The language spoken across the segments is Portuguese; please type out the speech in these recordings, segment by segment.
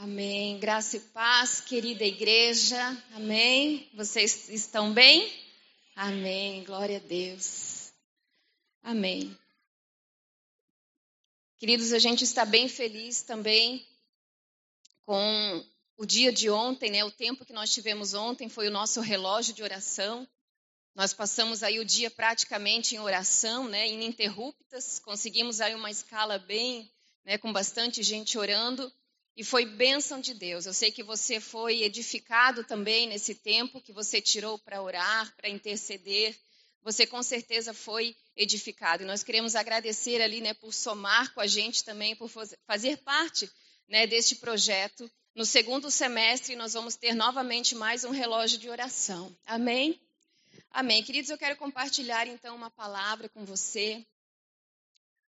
Amém. Graça e paz, querida igreja. Amém. Vocês estão bem? Amém. Glória a Deus. Amém. Queridos, a gente está bem feliz também com o dia de ontem, né? O tempo que nós tivemos ontem foi o nosso relógio de oração. Nós passamos aí o dia praticamente em oração, né? Ininterruptas. Conseguimos aí uma escala bem, né? Com bastante gente orando e foi bênção de Deus. Eu sei que você foi edificado também nesse tempo que você tirou para orar, para interceder. Você com certeza foi edificado. E nós queremos agradecer ali, né, por somar com a gente também, por fazer parte, né, deste projeto. No segundo semestre nós vamos ter novamente mais um relógio de oração. Amém? Amém. Queridos, eu quero compartilhar então uma palavra com você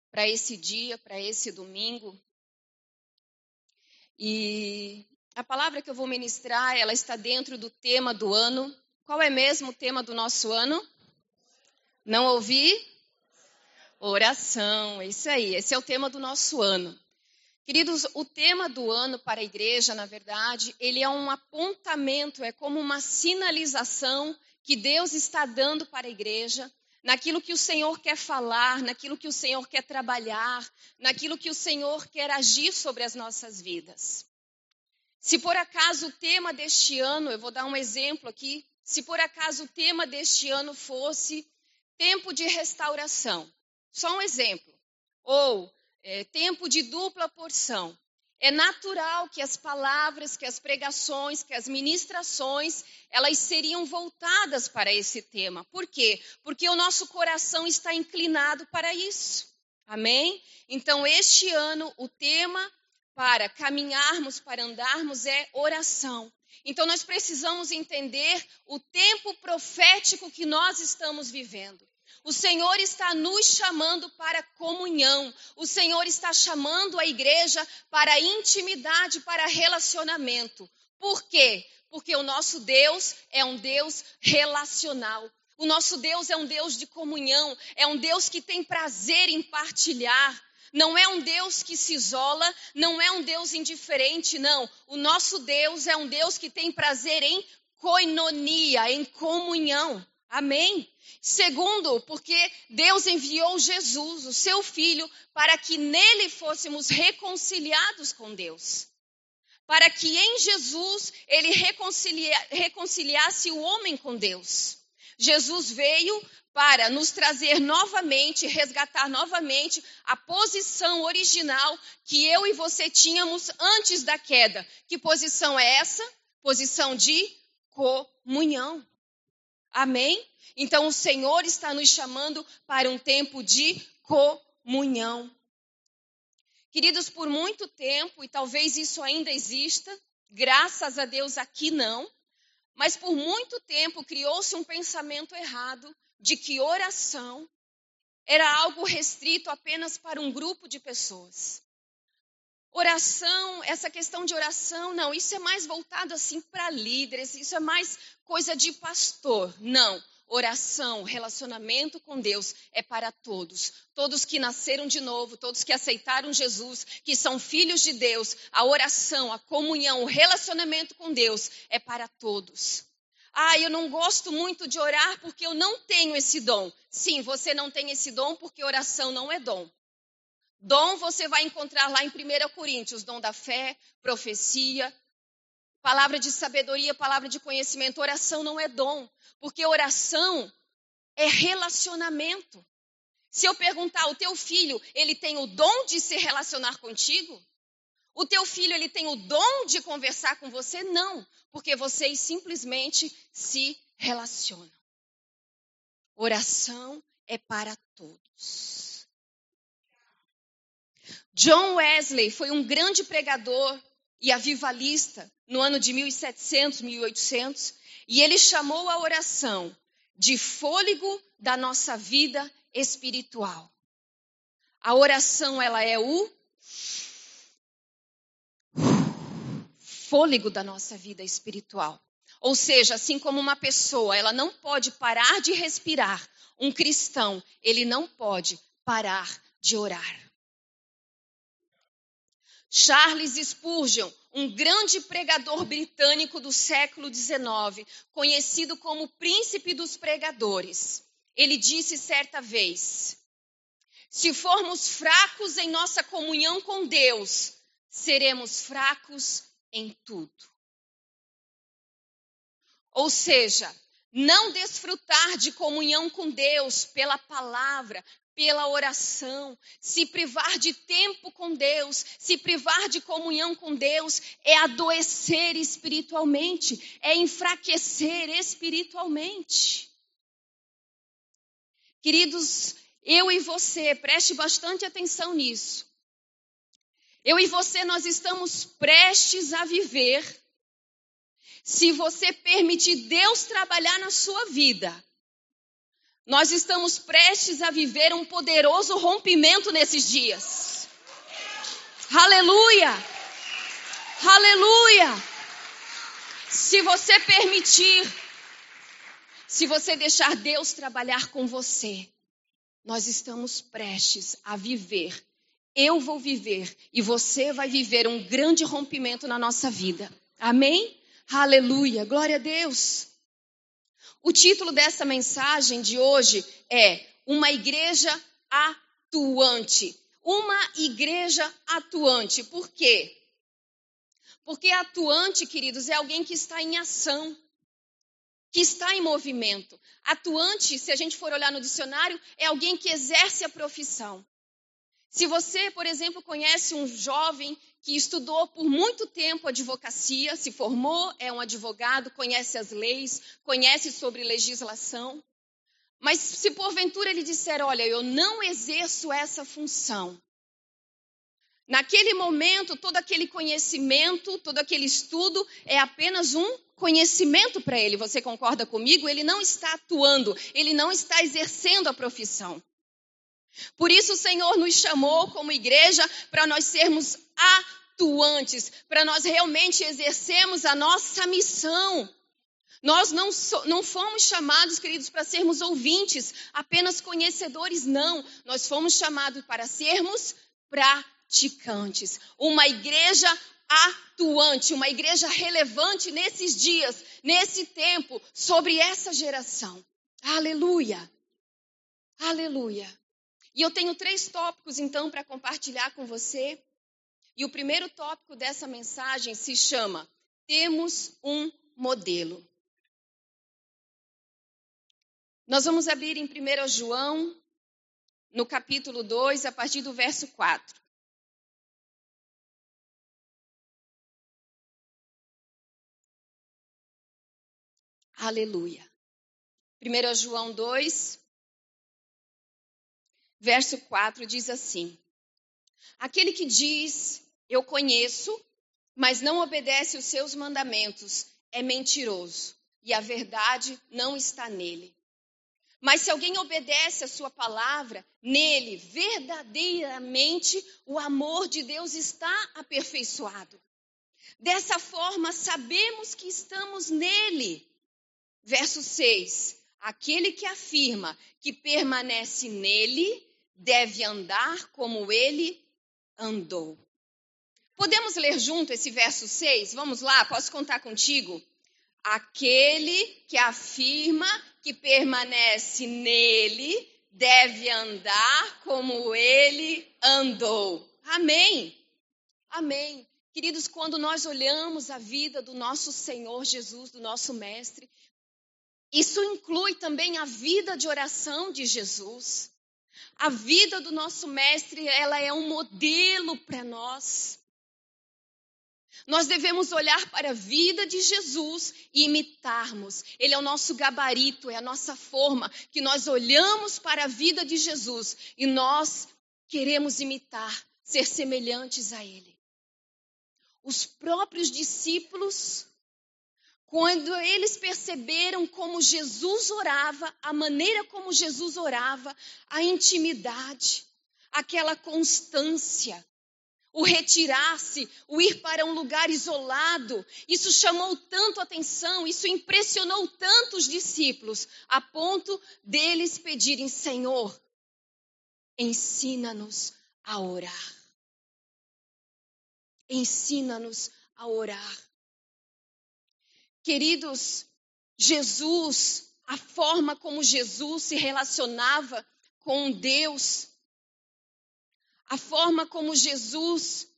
para esse dia, para esse domingo. E a palavra que eu vou ministrar, ela está dentro do tema do ano. Qual é mesmo o tema do nosso ano? Não ouvi? Oração, isso aí, esse é o tema do nosso ano. Queridos, o tema do ano para a igreja, na verdade, ele é um apontamento, é como uma sinalização que Deus está dando para a igreja, naquilo que o Senhor quer falar, naquilo que o Senhor quer trabalhar, naquilo que o Senhor quer agir sobre as nossas vidas. Se por acaso o tema deste ano, eu vou dar um exemplo aqui, se por acaso o tema deste ano fosse tempo de restauração, só um exemplo, ou é, tempo de dupla porção, é natural que as palavras, que as pregações, que as ministrações, elas seriam voltadas para esse tema. Por quê? Porque o nosso coração está inclinado para isso. Amém? Então, este ano, o tema para caminharmos, para andarmos é oração. Então, nós precisamos entender o tempo profético que nós estamos vivendo. O Senhor está nos chamando para comunhão. O Senhor está chamando a igreja para intimidade, para relacionamento. Por quê? Porque o nosso Deus é um Deus relacional. O nosso Deus é um Deus de comunhão, é um Deus que tem prazer em partilhar. Não é um Deus que se isola, não é um Deus indiferente, não. O nosso Deus é um Deus que tem prazer em coinonia, em comunhão. Amém? Segundo, porque Deus enviou Jesus, o seu filho, para que nele fôssemos reconciliados com Deus. Para que em Jesus ele reconcilia, reconciliasse o homem com Deus. Jesus veio para nos trazer novamente, resgatar novamente a posição original que eu e você tínhamos antes da queda. Que posição é essa? Posição de comunhão. Amém? Então o Senhor está nos chamando para um tempo de comunhão. Queridos, por muito tempo, e talvez isso ainda exista, graças a Deus aqui não, mas por muito tempo criou-se um pensamento errado de que oração era algo restrito apenas para um grupo de pessoas. Oração, essa questão de oração, não, isso é mais voltado assim para líderes, isso é mais coisa de pastor. Não, oração, relacionamento com Deus é para todos. Todos que nasceram de novo, todos que aceitaram Jesus, que são filhos de Deus, a oração, a comunhão, o relacionamento com Deus é para todos. Ah, eu não gosto muito de orar porque eu não tenho esse dom. Sim, você não tem esse dom porque oração não é dom. Dom você vai encontrar lá em 1 Coríntios, dom da fé, profecia, palavra de sabedoria, palavra de conhecimento. Oração não é dom, porque oração é relacionamento. Se eu perguntar, o teu filho, ele tem o dom de se relacionar contigo? O teu filho, ele tem o dom de conversar com você? Não, porque vocês simplesmente se relacionam. Oração é para todos. John Wesley foi um grande pregador e avivalista no ano de 1700, 1800, e ele chamou a oração de fôlego da nossa vida espiritual. A oração, ela é o fôlego da nossa vida espiritual. Ou seja, assim como uma pessoa, ela não pode parar de respirar, um cristão, ele não pode parar de orar. Charles Spurgeon, um grande pregador britânico do século XIX, conhecido como príncipe dos pregadores, ele disse certa vez: Se formos fracos em nossa comunhão com Deus, seremos fracos em tudo. Ou seja, não desfrutar de comunhão com Deus pela palavra, pela oração, se privar de tempo com Deus, se privar de comunhão com Deus, é adoecer espiritualmente, é enfraquecer espiritualmente. Queridos, eu e você, preste bastante atenção nisso. Eu e você, nós estamos prestes a viver, se você permitir Deus trabalhar na sua vida, nós estamos prestes a viver um poderoso rompimento nesses dias. Aleluia! Aleluia! Se você permitir, se você deixar Deus trabalhar com você, nós estamos prestes a viver. Eu vou viver e você vai viver um grande rompimento na nossa vida. Amém? Aleluia! Glória a Deus! O título dessa mensagem de hoje é Uma Igreja Atuante. Uma igreja atuante. Por quê? Porque atuante, queridos, é alguém que está em ação, que está em movimento. Atuante, se a gente for olhar no dicionário, é alguém que exerce a profissão. Se você, por exemplo, conhece um jovem que estudou por muito tempo advocacia, se formou, é um advogado, conhece as leis, conhece sobre legislação, mas se porventura ele disser: Olha, eu não exerço essa função. Naquele momento, todo aquele conhecimento, todo aquele estudo é apenas um conhecimento para ele. Você concorda comigo? Ele não está atuando, ele não está exercendo a profissão. Por isso o Senhor nos chamou como igreja para nós sermos atuantes, para nós realmente exercermos a nossa missão. Nós não, so, não fomos chamados, queridos, para sermos ouvintes, apenas conhecedores, não. Nós fomos chamados para sermos praticantes. Uma igreja atuante, uma igreja relevante nesses dias, nesse tempo, sobre essa geração. Aleluia! Aleluia! E eu tenho três tópicos, então, para compartilhar com você. E o primeiro tópico dessa mensagem se chama Temos um modelo. Nós vamos abrir em 1 João, no capítulo 2, a partir do verso 4. Aleluia. 1 João 2, verso 4 diz assim: Aquele que diz, Eu conheço, mas não obedece os seus mandamentos, é mentiroso, e a verdade não está nele. Mas se alguém obedece a sua palavra, nele verdadeiramente o amor de Deus está aperfeiçoado. Dessa forma, sabemos que estamos nele. Verso 6: Aquele que afirma que permanece nele deve andar como ele andou. Podemos ler junto esse verso 6? Vamos lá, posso contar contigo? Aquele que afirma que permanece nele deve andar como ele andou. Amém. Amém. Queridos, quando nós olhamos a vida do nosso Senhor Jesus, do nosso Mestre, isso inclui também a vida de oração de Jesus. A vida do nosso mestre, ela é um modelo para nós. Nós devemos olhar para a vida de Jesus e imitarmos. Ele é o nosso gabarito, é a nossa forma que nós olhamos para a vida de Jesus e nós queremos imitar, ser semelhantes a ele. Os próprios discípulos quando eles perceberam como Jesus orava, a maneira como Jesus orava, a intimidade, aquela constância, o retirar-se, o ir para um lugar isolado, isso chamou tanto atenção, isso impressionou tanto os discípulos, a ponto deles pedirem: Senhor, ensina-nos a orar. ensina-nos a orar. Queridos, Jesus, a forma como Jesus se relacionava com Deus, a forma como Jesus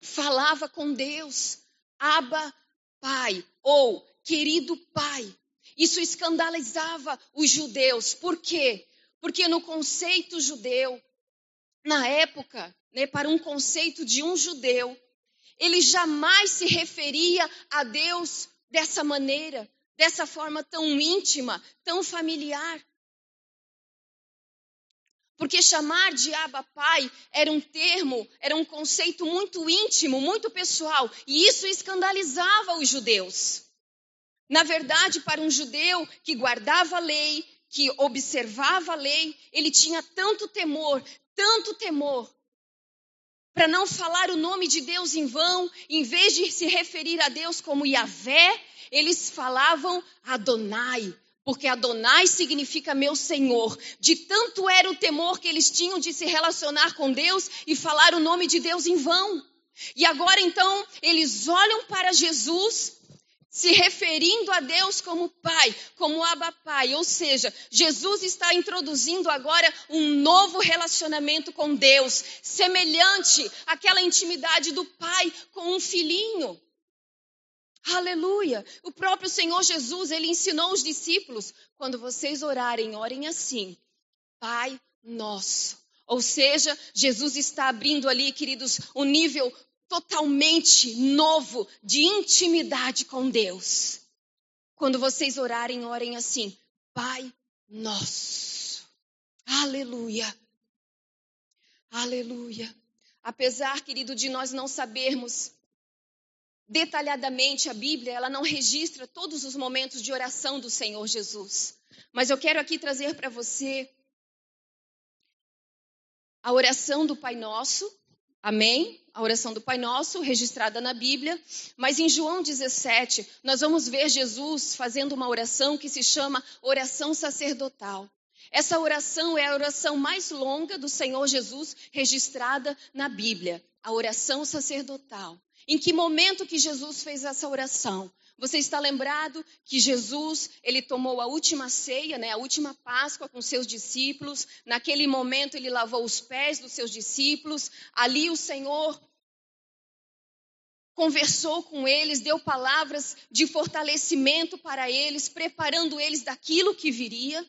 falava com Deus, Abba, Pai, ou querido Pai. Isso escandalizava os judeus. Por quê? Porque no conceito judeu, na época, né, para um conceito de um judeu, ele jamais se referia a Deus dessa maneira, dessa forma tão íntima, tão familiar. Porque chamar de Abba Pai era um termo, era um conceito muito íntimo, muito pessoal, e isso escandalizava os judeus. Na verdade, para um judeu que guardava a lei, que observava a lei, ele tinha tanto temor, tanto temor, para não falar o nome de Deus em vão, em vez de se referir a Deus como Yahvé, eles falavam Adonai, porque Adonai significa meu Senhor. De tanto era o temor que eles tinham de se relacionar com Deus e falar o nome de Deus em vão. E agora então eles olham para Jesus se referindo a Deus como Pai, como Abba Pai, ou seja, Jesus está introduzindo agora um novo relacionamento com Deus, semelhante àquela intimidade do pai com um filhinho. Aleluia! O próprio Senhor Jesus, ele ensinou os discípulos: quando vocês orarem, orem assim, Pai Nosso. Ou seja, Jesus está abrindo ali, queridos, um nível totalmente novo de intimidade com Deus. Quando vocês orarem, orem assim, Pai Nosso. Aleluia! Aleluia! Apesar, querido, de nós não sabermos detalhadamente a Bíblia, ela não registra todos os momentos de oração do Senhor Jesus. Mas eu quero aqui trazer para você a oração do Pai Nosso, amém? A oração do Pai Nosso, registrada na Bíblia. Mas em João 17, nós vamos ver Jesus fazendo uma oração que se chama oração sacerdotal. Essa oração é a oração mais longa do Senhor Jesus registrada na Bíblia, a oração sacerdotal. Em que momento que Jesus fez essa oração? Você está lembrado que Jesus, ele tomou a última ceia, né, a última Páscoa com seus discípulos. Naquele momento ele lavou os pés dos seus discípulos. Ali o Senhor conversou com eles, deu palavras de fortalecimento para eles, preparando eles daquilo que viria.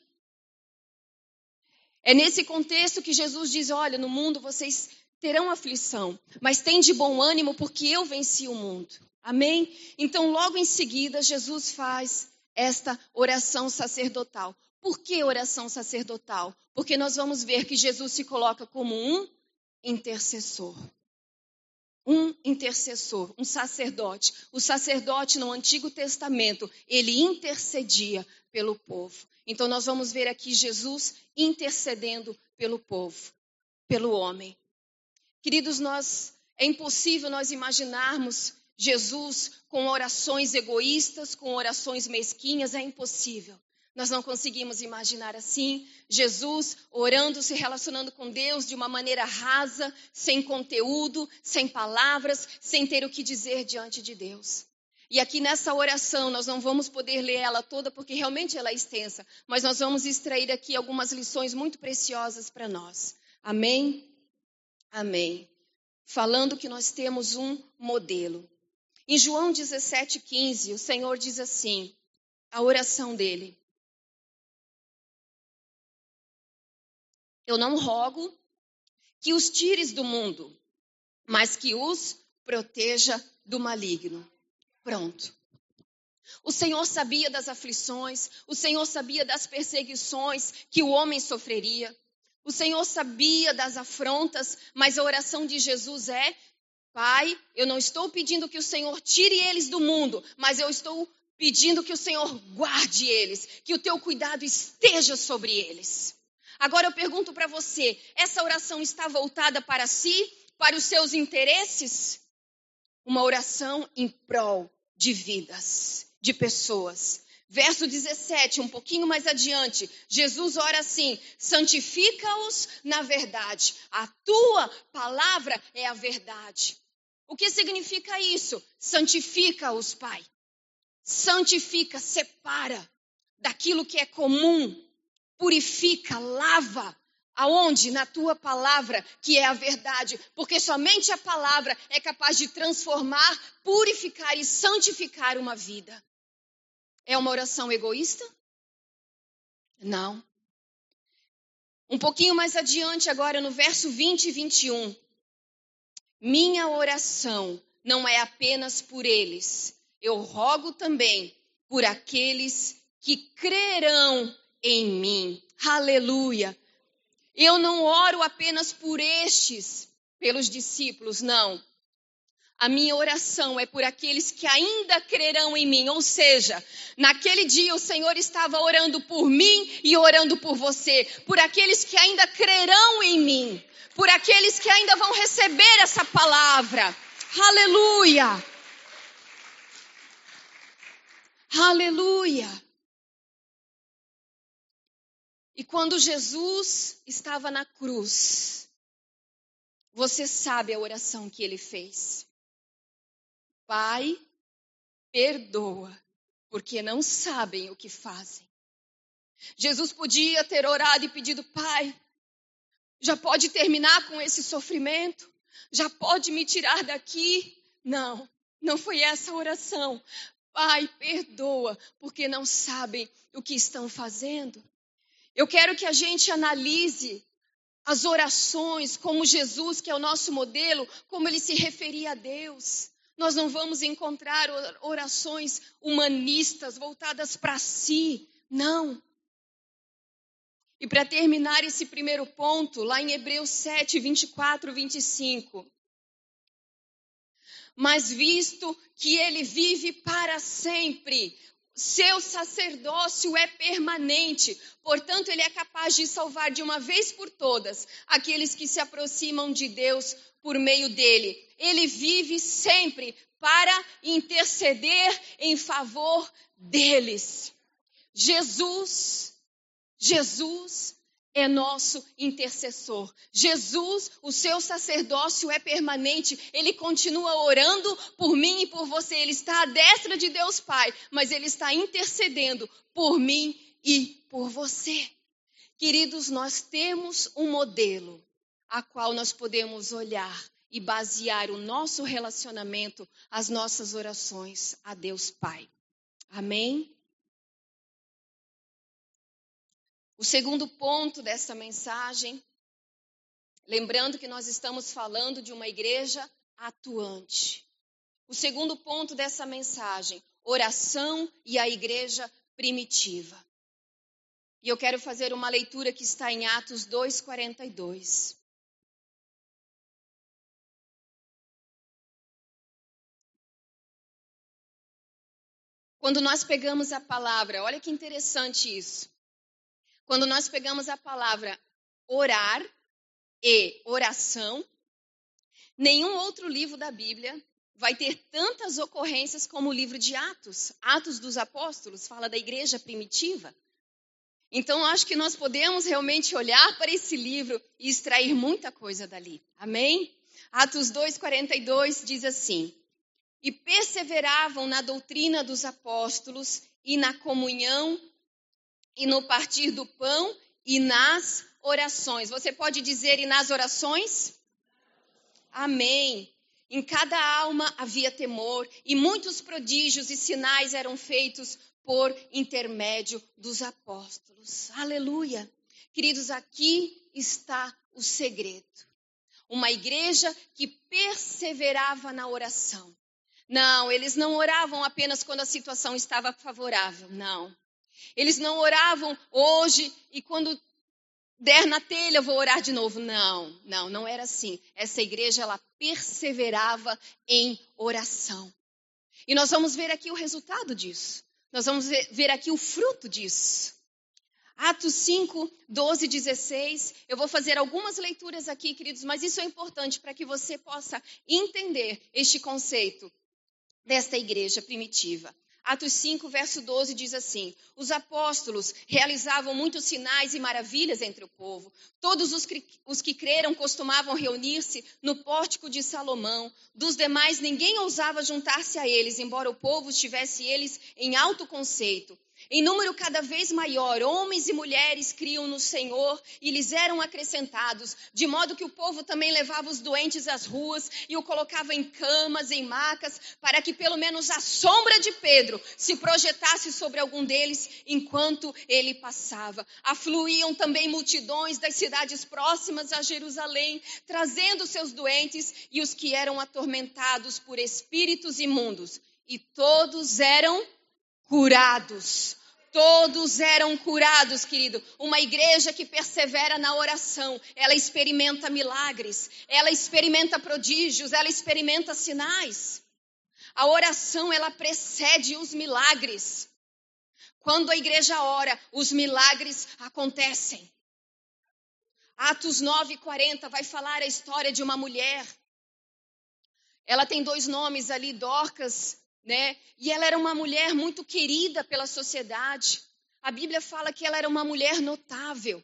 É nesse contexto que Jesus diz: Olha, no mundo vocês terão aflição, mas tem de bom ânimo porque eu venci o mundo. Amém? Então, logo em seguida, Jesus faz esta oração sacerdotal. Por que oração sacerdotal? Porque nós vamos ver que Jesus se coloca como um intercessor. Um intercessor, um sacerdote. O sacerdote no Antigo Testamento, ele intercedia pelo povo. Então, nós vamos ver aqui Jesus intercedendo pelo povo, pelo homem. Queridos, nós é impossível nós imaginarmos Jesus com orações egoístas, com orações mesquinhas, é impossível. Nós não conseguimos imaginar assim, Jesus orando, se relacionando com Deus de uma maneira rasa, sem conteúdo, sem palavras, sem ter o que dizer diante de Deus. E aqui nessa oração, nós não vamos poder ler ela toda, porque realmente ela é extensa, mas nós vamos extrair aqui algumas lições muito preciosas para nós. Amém? Amém. Falando que nós temos um modelo. Em João 17,15, o Senhor diz assim: a oração dele. Eu não rogo que os tires do mundo, mas que os proteja do maligno. Pronto. O Senhor sabia das aflições, o Senhor sabia das perseguições que o homem sofreria. O Senhor sabia das afrontas, mas a oração de Jesus é: Pai, eu não estou pedindo que o Senhor tire eles do mundo, mas eu estou pedindo que o Senhor guarde eles, que o teu cuidado esteja sobre eles. Agora eu pergunto para você: essa oração está voltada para si, para os seus interesses? Uma oração em prol de vidas, de pessoas. Verso 17, um pouquinho mais adiante, Jesus ora assim: santifica-os na verdade, a tua palavra é a verdade. O que significa isso? Santifica-os, Pai. Santifica, separa daquilo que é comum, purifica, lava. Aonde? Na tua palavra, que é a verdade, porque somente a palavra é capaz de transformar, purificar e santificar uma vida. É uma oração egoísta? Não. Um pouquinho mais adiante, agora no verso 20 e 21. Minha oração não é apenas por eles, eu rogo também por aqueles que crerão em mim. Aleluia. Eu não oro apenas por estes, pelos discípulos, não. A minha oração é por aqueles que ainda crerão em mim. Ou seja, naquele dia o Senhor estava orando por mim e orando por você, por aqueles que ainda crerão em mim, por aqueles que ainda vão receber essa palavra. Aleluia! Aleluia! E quando Jesus estava na cruz, você sabe a oração que ele fez. Pai, perdoa, porque não sabem o que fazem. Jesus podia ter orado e pedido, Pai, já pode terminar com esse sofrimento? Já pode me tirar daqui? Não, não foi essa a oração. Pai, perdoa, porque não sabem o que estão fazendo. Eu quero que a gente analise as orações como Jesus, que é o nosso modelo, como ele se referia a Deus. Nós não vamos encontrar orações humanistas voltadas para si, não. E para terminar esse primeiro ponto, lá em Hebreus 7, 24, 25. Mas visto que ele vive para sempre, seu sacerdócio é permanente, portanto, ele é capaz de salvar de uma vez por todas aqueles que se aproximam de Deus por meio dele. Ele vive sempre para interceder em favor deles. Jesus, Jesus é nosso intercessor. Jesus, o seu sacerdócio é permanente. Ele continua orando por mim e por você. Ele está à destra de Deus Pai, mas ele está intercedendo por mim e por você. Queridos, nós temos um modelo a qual nós podemos olhar e basear o nosso relacionamento, as nossas orações a Deus Pai. Amém? O segundo ponto dessa mensagem, lembrando que nós estamos falando de uma igreja atuante. O segundo ponto dessa mensagem, oração e a igreja primitiva. E eu quero fazer uma leitura que está em Atos 2:42. Quando nós pegamos a palavra, olha que interessante isso. Quando nós pegamos a palavra orar e oração, nenhum outro livro da Bíblia vai ter tantas ocorrências como o livro de Atos. Atos dos Apóstolos fala da igreja primitiva. Então, acho que nós podemos realmente olhar para esse livro e extrair muita coisa dali. Amém? Atos 2,42 diz assim: E perseveravam na doutrina dos apóstolos e na comunhão e no partir do pão e nas orações. Você pode dizer e nas orações? Amém. Em cada alma havia temor, e muitos prodígios e sinais eram feitos por intermédio dos apóstolos. Aleluia. Queridos, aqui está o segredo. Uma igreja que perseverava na oração. Não, eles não oravam apenas quando a situação estava favorável, não. Eles não oravam hoje e quando der na telha eu vou orar de novo. Não, não, não era assim. Essa igreja ela perseverava em oração. E nós vamos ver aqui o resultado disso. Nós vamos ver aqui o fruto disso. Atos 5, 12, 16. Eu vou fazer algumas leituras aqui, queridos, mas isso é importante para que você possa entender este conceito desta igreja primitiva. Atos 5, verso 12 diz assim: Os apóstolos realizavam muitos sinais e maravilhas entre o povo. Todos os que, os que creram costumavam reunir-se no pórtico de Salomão. Dos demais, ninguém ousava juntar-se a eles, embora o povo estivesse eles em alto conceito. Em número cada vez maior, homens e mulheres criam no Senhor e lhes eram acrescentados, de modo que o povo também levava os doentes às ruas e o colocava em camas, em macas, para que pelo menos a sombra de Pedro se projetasse sobre algum deles enquanto ele passava. Afluíam também multidões das cidades próximas a Jerusalém, trazendo seus doentes e os que eram atormentados por espíritos imundos, e todos eram curados. Todos eram curados, querido. Uma igreja que persevera na oração, ela experimenta milagres, ela experimenta prodígios, ela experimenta sinais. A oração, ela precede os milagres. Quando a igreja ora, os milagres acontecem. Atos 9:40 vai falar a história de uma mulher. Ela tem dois nomes ali, Dorcas né? E ela era uma mulher muito querida pela sociedade. A Bíblia fala que ela era uma mulher notável,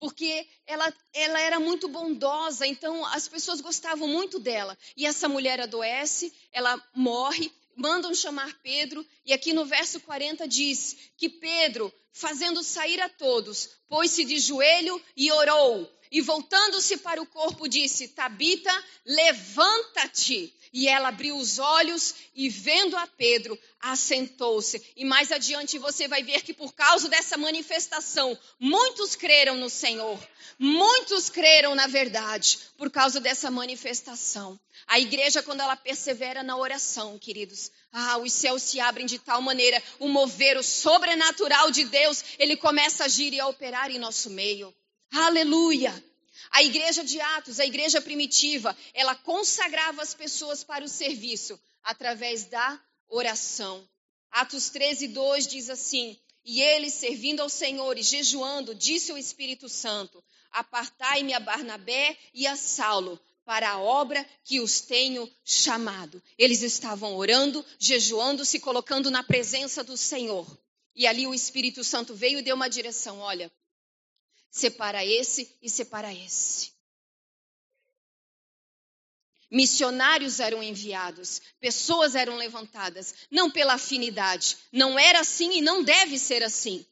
porque ela, ela era muito bondosa, então as pessoas gostavam muito dela. E essa mulher adoece, ela morre, mandam chamar Pedro, e aqui no verso 40 diz que Pedro, fazendo sair a todos, pôs-se de joelho e orou. E voltando-se para o corpo, disse: Tabita, levanta-te. E ela abriu os olhos e, vendo a Pedro, assentou-se. E mais adiante você vai ver que, por causa dessa manifestação, muitos creram no Senhor. Muitos creram na verdade, por causa dessa manifestação. A igreja, quando ela persevera na oração, queridos, ah, os céus se abrem de tal maneira, o mover, o sobrenatural de Deus, ele começa a agir e a operar em nosso meio. Aleluia! A igreja de Atos, a igreja primitiva, ela consagrava as pessoas para o serviço através da oração. Atos 13, 2 diz assim: E eles, servindo ao Senhor e jejuando, disse o Espírito Santo: Apartai-me a Barnabé e a Saulo para a obra que os tenho chamado. Eles estavam orando, jejuando, se colocando na presença do Senhor. E ali o Espírito Santo veio e deu uma direção: olha, separa esse e separa esse. Missionários eram enviados, pessoas eram levantadas, não pela afinidade. Não era assim e não deve ser assim.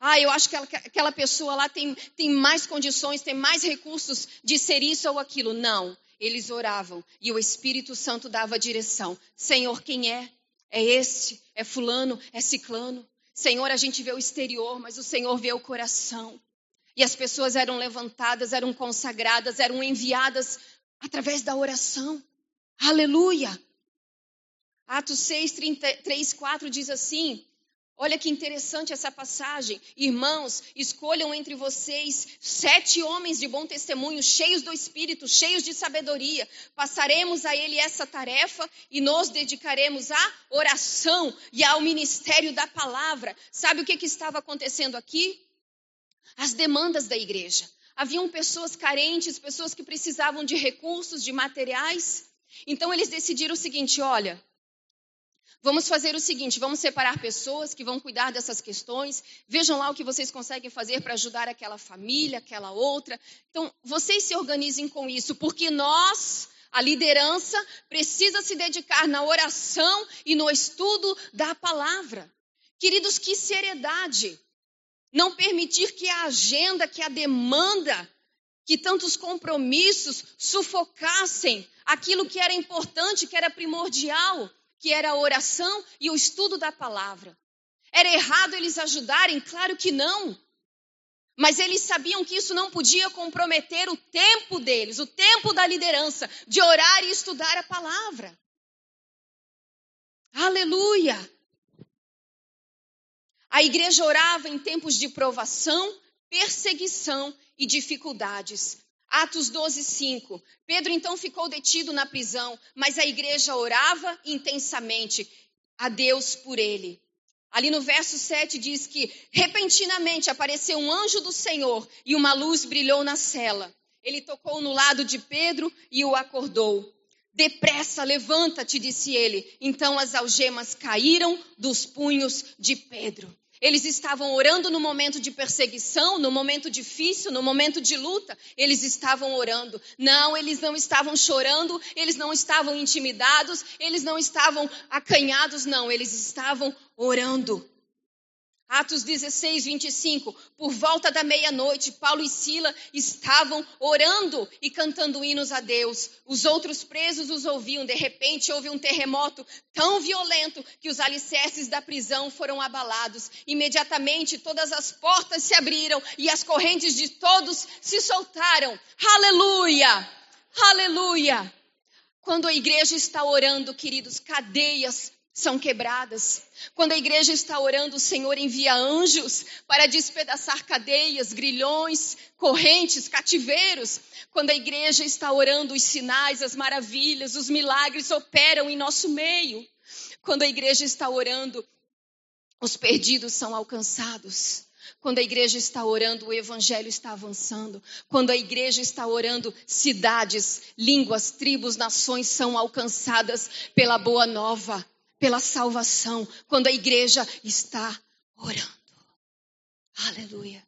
Ah, eu acho que aquela, pessoa lá tem, tem mais condições, tem mais recursos de ser isso ou aquilo. Não. Eles oravam e o Espírito Santo dava direção. Senhor, quem é? É esse? É Fulano? É Ciclano? Senhor, a gente vê o exterior, mas o Senhor vê o coração. E as pessoas eram levantadas, eram consagradas, eram enviadas através da oração. Aleluia! Atos 6, 3, 4 diz assim: Olha que interessante essa passagem. Irmãos, escolham entre vocês sete homens de bom testemunho, cheios do Espírito, cheios de sabedoria. Passaremos a ele essa tarefa e nos dedicaremos à oração e ao ministério da palavra. Sabe o que, que estava acontecendo aqui? As demandas da igreja. Haviam pessoas carentes, pessoas que precisavam de recursos, de materiais. Então eles decidiram o seguinte: olha, vamos fazer o seguinte, vamos separar pessoas que vão cuidar dessas questões. Vejam lá o que vocês conseguem fazer para ajudar aquela família, aquela outra. Então, vocês se organizem com isso, porque nós, a liderança, precisa se dedicar na oração e no estudo da palavra. Queridos, que seriedade! Não permitir que a agenda, que a demanda, que tantos compromissos sufocassem aquilo que era importante, que era primordial, que era a oração e o estudo da palavra. Era errado eles ajudarem? Claro que não. Mas eles sabiam que isso não podia comprometer o tempo deles, o tempo da liderança, de orar e estudar a palavra. Aleluia! A igreja orava em tempos de provação, perseguição e dificuldades. Atos 12, 5. Pedro então ficou detido na prisão, mas a igreja orava intensamente a Deus por ele. Ali no verso 7 diz que repentinamente apareceu um anjo do Senhor e uma luz brilhou na cela. Ele tocou no lado de Pedro e o acordou. Depressa, levanta-te, disse ele. Então as algemas caíram dos punhos de Pedro. Eles estavam orando no momento de perseguição, no momento difícil, no momento de luta. Eles estavam orando. Não, eles não estavam chorando, eles não estavam intimidados, eles não estavam acanhados, não. Eles estavam orando. Atos 16, 25. Por volta da meia-noite, Paulo e Sila estavam orando e cantando hinos a Deus. Os outros presos os ouviam. De repente, houve um terremoto tão violento que os alicerces da prisão foram abalados. Imediatamente, todas as portas se abriram e as correntes de todos se soltaram. Aleluia! Aleluia! Quando a igreja está orando, queridos, cadeias são quebradas. Quando a igreja está orando, o Senhor envia anjos para despedaçar cadeias, grilhões, correntes, cativeiros. Quando a igreja está orando, os sinais, as maravilhas, os milagres operam em nosso meio. Quando a igreja está orando, os perdidos são alcançados. Quando a igreja está orando, o evangelho está avançando. Quando a igreja está orando, cidades, línguas, tribos, nações são alcançadas pela boa nova pela salvação quando a igreja está orando. Aleluia.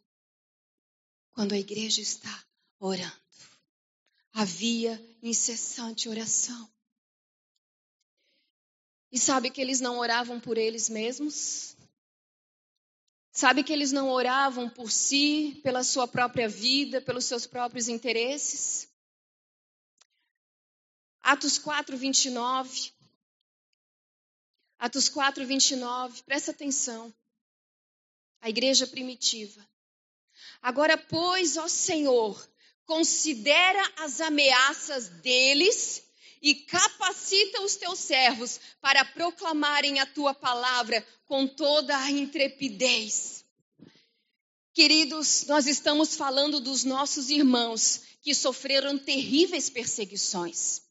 Quando a igreja está orando. Havia incessante oração. E sabe que eles não oravam por eles mesmos? Sabe que eles não oravam por si, pela sua própria vida, pelos seus próprios interesses? Atos 4, 29. Atos 4, 29, presta atenção. A igreja primitiva. Agora, pois, ó Senhor, considera as ameaças deles e capacita os teus servos para proclamarem a tua palavra com toda a intrepidez. Queridos, nós estamos falando dos nossos irmãos que sofreram terríveis perseguições.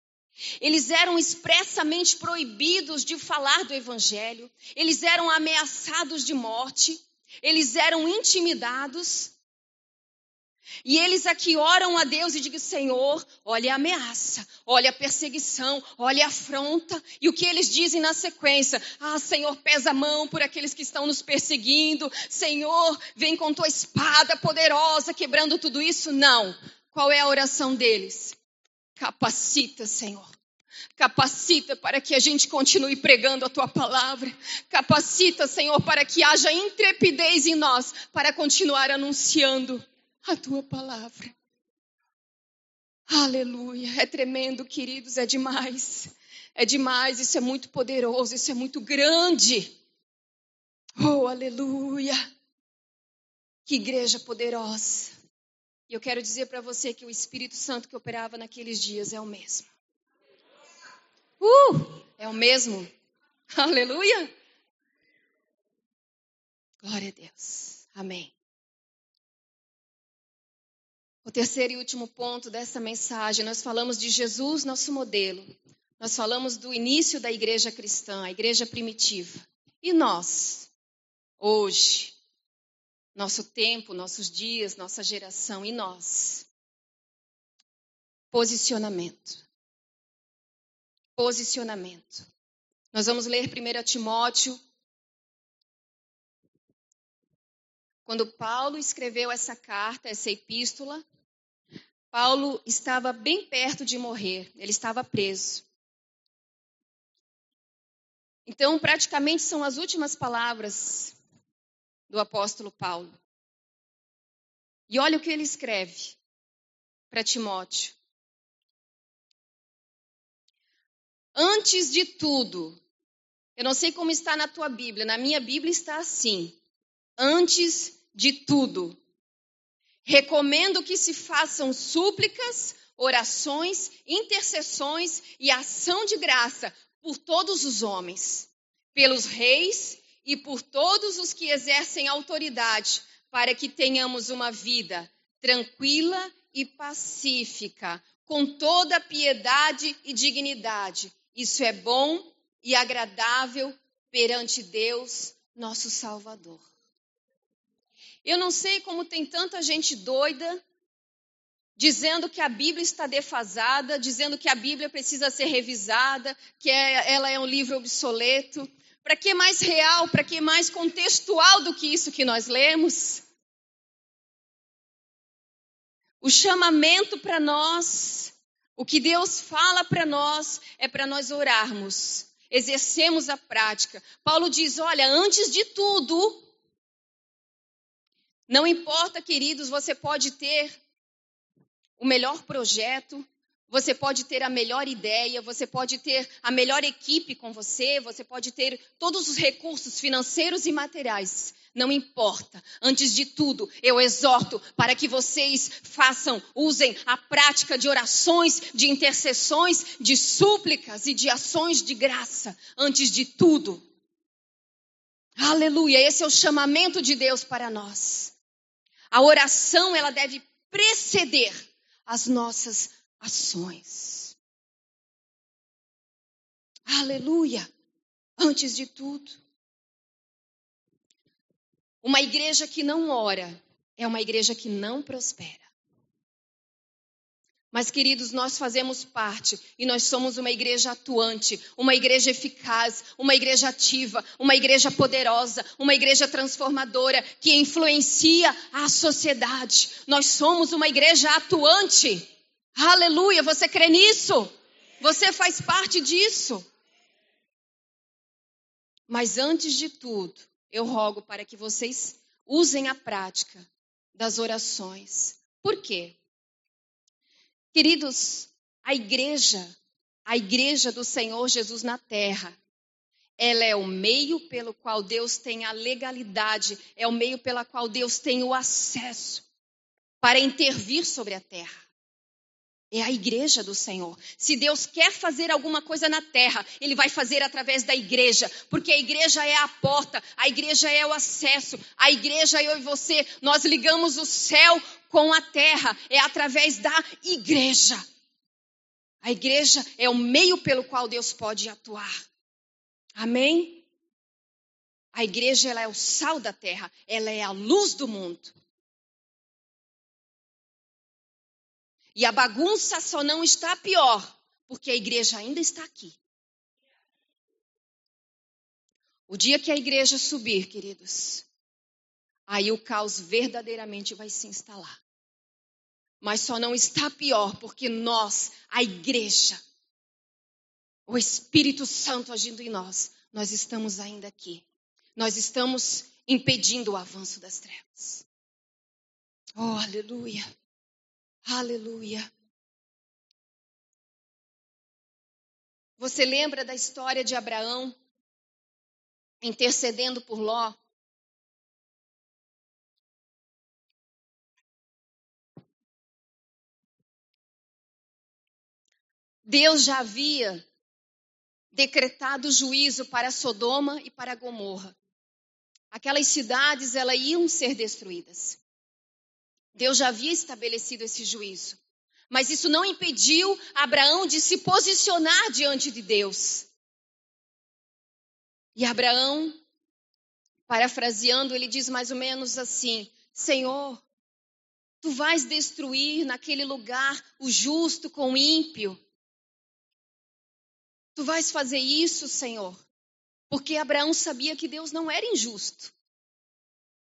Eles eram expressamente proibidos de falar do Evangelho, eles eram ameaçados de morte, eles eram intimidados. E eles aqui oram a Deus e dizem: Senhor, olha a ameaça, olha a perseguição, olha a afronta. E o que eles dizem na sequência? Ah, Senhor, pesa a mão por aqueles que estão nos perseguindo. Senhor, vem com tua espada poderosa quebrando tudo isso. Não. Qual é a oração deles? Capacita, Senhor. Capacita para que a gente continue pregando a tua palavra. Capacita, Senhor, para que haja intrepidez em nós para continuar anunciando a tua palavra. Aleluia. É tremendo, queridos, é demais. É demais, isso é muito poderoso, isso é muito grande. Oh, aleluia. Que igreja poderosa. E eu quero dizer para você que o Espírito Santo que operava naqueles dias é o mesmo. Uh! É o mesmo. Aleluia! Glória a Deus. Amém. O terceiro e último ponto dessa mensagem, nós falamos de Jesus, nosso modelo. Nós falamos do início da igreja cristã, a igreja primitiva. E nós, hoje, nosso tempo, nossos dias, nossa geração e nós. Posicionamento. Posicionamento. Nós vamos ler 1 Timóteo. Quando Paulo escreveu essa carta, essa epístola, Paulo estava bem perto de morrer, ele estava preso. Então, praticamente são as últimas palavras do apóstolo Paulo. E olha o que ele escreve para Timóteo. Antes de tudo, eu não sei como está na tua Bíblia, na minha Bíblia está assim. Antes de tudo, recomendo que se façam súplicas, orações, intercessões e ação de graça por todos os homens, pelos reis e por todos os que exercem autoridade, para que tenhamos uma vida tranquila e pacífica, com toda piedade e dignidade. Isso é bom e agradável perante Deus, nosso Salvador. Eu não sei como tem tanta gente doida dizendo que a Bíblia está defasada, dizendo que a Bíblia precisa ser revisada, que é, ela é um livro obsoleto. Para que mais real, para que mais contextual do que isso que nós lemos? O chamamento para nós, o que Deus fala para nós, é para nós orarmos, exercemos a prática. Paulo diz: olha, antes de tudo, não importa, queridos, você pode ter o melhor projeto, você pode ter a melhor ideia, você pode ter a melhor equipe com você, você pode ter todos os recursos financeiros e materiais. Não importa. Antes de tudo, eu exorto para que vocês façam, usem a prática de orações, de intercessões, de súplicas e de ações de graça. Antes de tudo. Aleluia. Esse é o chamamento de Deus para nós. A oração, ela deve preceder as nossas ações. Aleluia! Antes de tudo, uma igreja que não ora é uma igreja que não prospera. Mas, queridos, nós fazemos parte e nós somos uma igreja atuante, uma igreja eficaz, uma igreja ativa, uma igreja poderosa, uma igreja transformadora que influencia a sociedade. Nós somos uma igreja atuante. Aleluia, você crê nisso? Você faz parte disso. Mas antes de tudo, eu rogo para que vocês usem a prática das orações. Por quê? Queridos, a igreja, a igreja do Senhor Jesus na terra, ela é o meio pelo qual Deus tem a legalidade, é o meio pelo qual Deus tem o acesso para intervir sobre a terra. É a igreja do Senhor. Se Deus quer fazer alguma coisa na terra, Ele vai fazer através da igreja, porque a igreja é a porta, a igreja é o acesso, a igreja, eu e você, nós ligamos o céu com a terra, é através da igreja. A igreja é o meio pelo qual Deus pode atuar. Amém? A igreja ela é o sal da terra, ela é a luz do mundo. E a bagunça só não está pior, porque a igreja ainda está aqui. O dia que a igreja subir, queridos, aí o caos verdadeiramente vai se instalar. Mas só não está pior porque nós, a igreja, o Espírito Santo agindo em nós, nós estamos ainda aqui. Nós estamos impedindo o avanço das trevas. Oh, aleluia. Aleluia. Você lembra da história de Abraão intercedendo por Ló? Deus já havia decretado juízo para Sodoma e para Gomorra. Aquelas cidades elas iam ser destruídas. Deus já havia estabelecido esse juízo. Mas isso não impediu Abraão de se posicionar diante de Deus. E Abraão, parafraseando, ele diz mais ou menos assim: Senhor, tu vais destruir naquele lugar o justo com o ímpio. Tu vais fazer isso, Senhor, porque Abraão sabia que Deus não era injusto.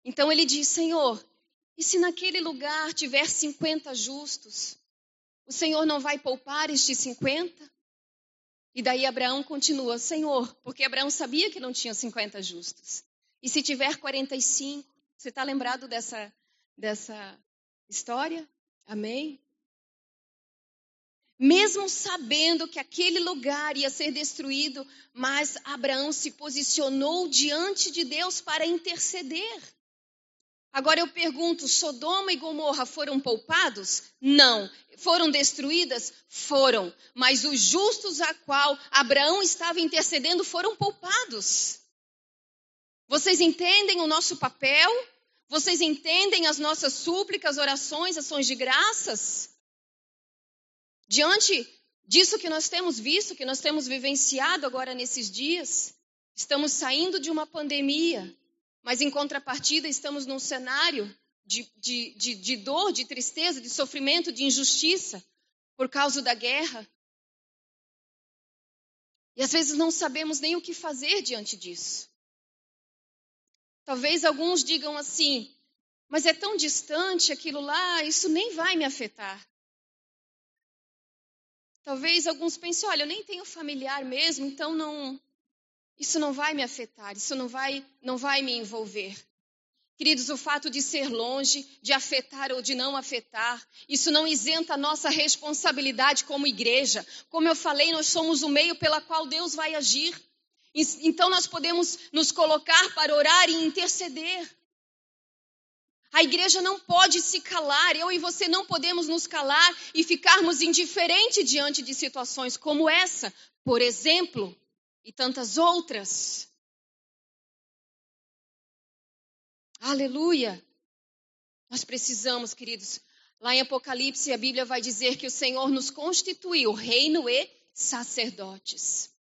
Então ele diz: Senhor, e se naquele lugar tiver 50 justos, o Senhor não vai poupar estes 50? E daí Abraão continua: Senhor, porque Abraão sabia que não tinha 50 justos. E se tiver 45? Você está lembrado dessa, dessa história? Amém? mesmo sabendo que aquele lugar ia ser destruído, mas Abraão se posicionou diante de Deus para interceder. Agora eu pergunto: Sodoma e Gomorra foram poupados? Não. Foram destruídas? Foram. Mas os justos a qual Abraão estava intercedendo foram poupados. Vocês entendem o nosso papel? Vocês entendem as nossas súplicas, orações, ações de graças? Diante disso que nós temos visto, que nós temos vivenciado agora nesses dias, estamos saindo de uma pandemia, mas em contrapartida estamos num cenário de, de, de, de dor, de tristeza, de sofrimento, de injustiça por causa da guerra. E às vezes não sabemos nem o que fazer diante disso. Talvez alguns digam assim, mas é tão distante aquilo lá, isso nem vai me afetar. Talvez alguns pensem, olha, eu nem tenho familiar mesmo, então não, isso não vai me afetar, isso não vai, não vai me envolver. Queridos, o fato de ser longe, de afetar ou de não afetar, isso não isenta a nossa responsabilidade como igreja. Como eu falei, nós somos o meio pela qual Deus vai agir. Então nós podemos nos colocar para orar e interceder. A igreja não pode se calar, eu e você não podemos nos calar e ficarmos indiferentes diante de situações como essa, por exemplo, e tantas outras. Aleluia! Nós precisamos, queridos. Lá em Apocalipse, a Bíblia vai dizer que o Senhor nos constituiu reino e sacerdotes.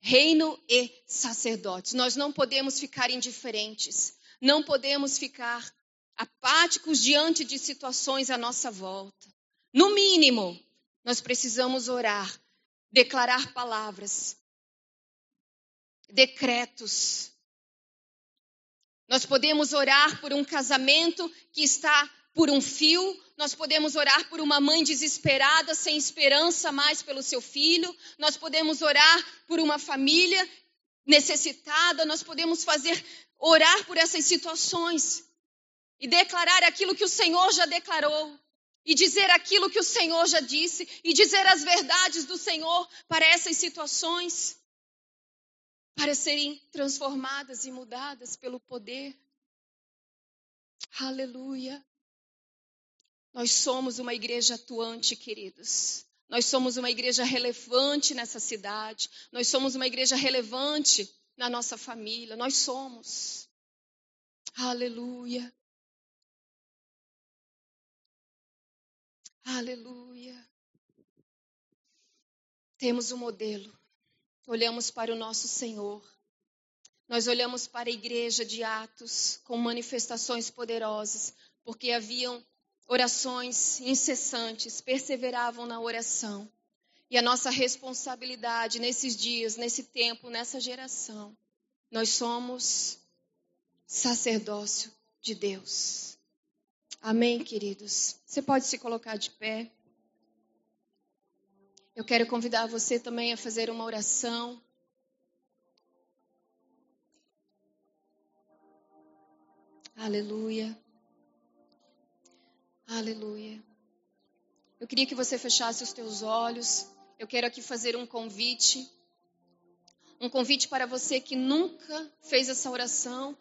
Reino e sacerdotes. Nós não podemos ficar indiferentes. Não podemos ficar apáticos diante de situações à nossa volta. No mínimo, nós precisamos orar, declarar palavras, decretos, nós podemos orar por um casamento que está por um fio, nós podemos orar por uma mãe desesperada, sem esperança mais pelo seu filho, nós podemos orar por uma família necessitada, nós podemos fazer orar por essas situações e declarar aquilo que o Senhor já declarou, e dizer aquilo que o Senhor já disse, e dizer as verdades do Senhor para essas situações para serem transformadas e mudadas pelo poder. Aleluia. Nós somos uma igreja atuante, queridos. Nós somos uma igreja relevante nessa cidade. Nós somos uma igreja relevante na nossa família. Nós somos. Aleluia. Aleluia. Temos um modelo olhamos para o nosso Senhor. Nós olhamos para a igreja de Atos com manifestações poderosas, porque haviam orações incessantes, perseveravam na oração. E a nossa responsabilidade nesses dias, nesse tempo, nessa geração, nós somos sacerdócio de Deus. Amém, queridos? Você pode se colocar de pé. Eu quero convidar você também a fazer uma oração. Aleluia. Aleluia. Eu queria que você fechasse os teus olhos. Eu quero aqui fazer um convite. Um convite para você que nunca fez essa oração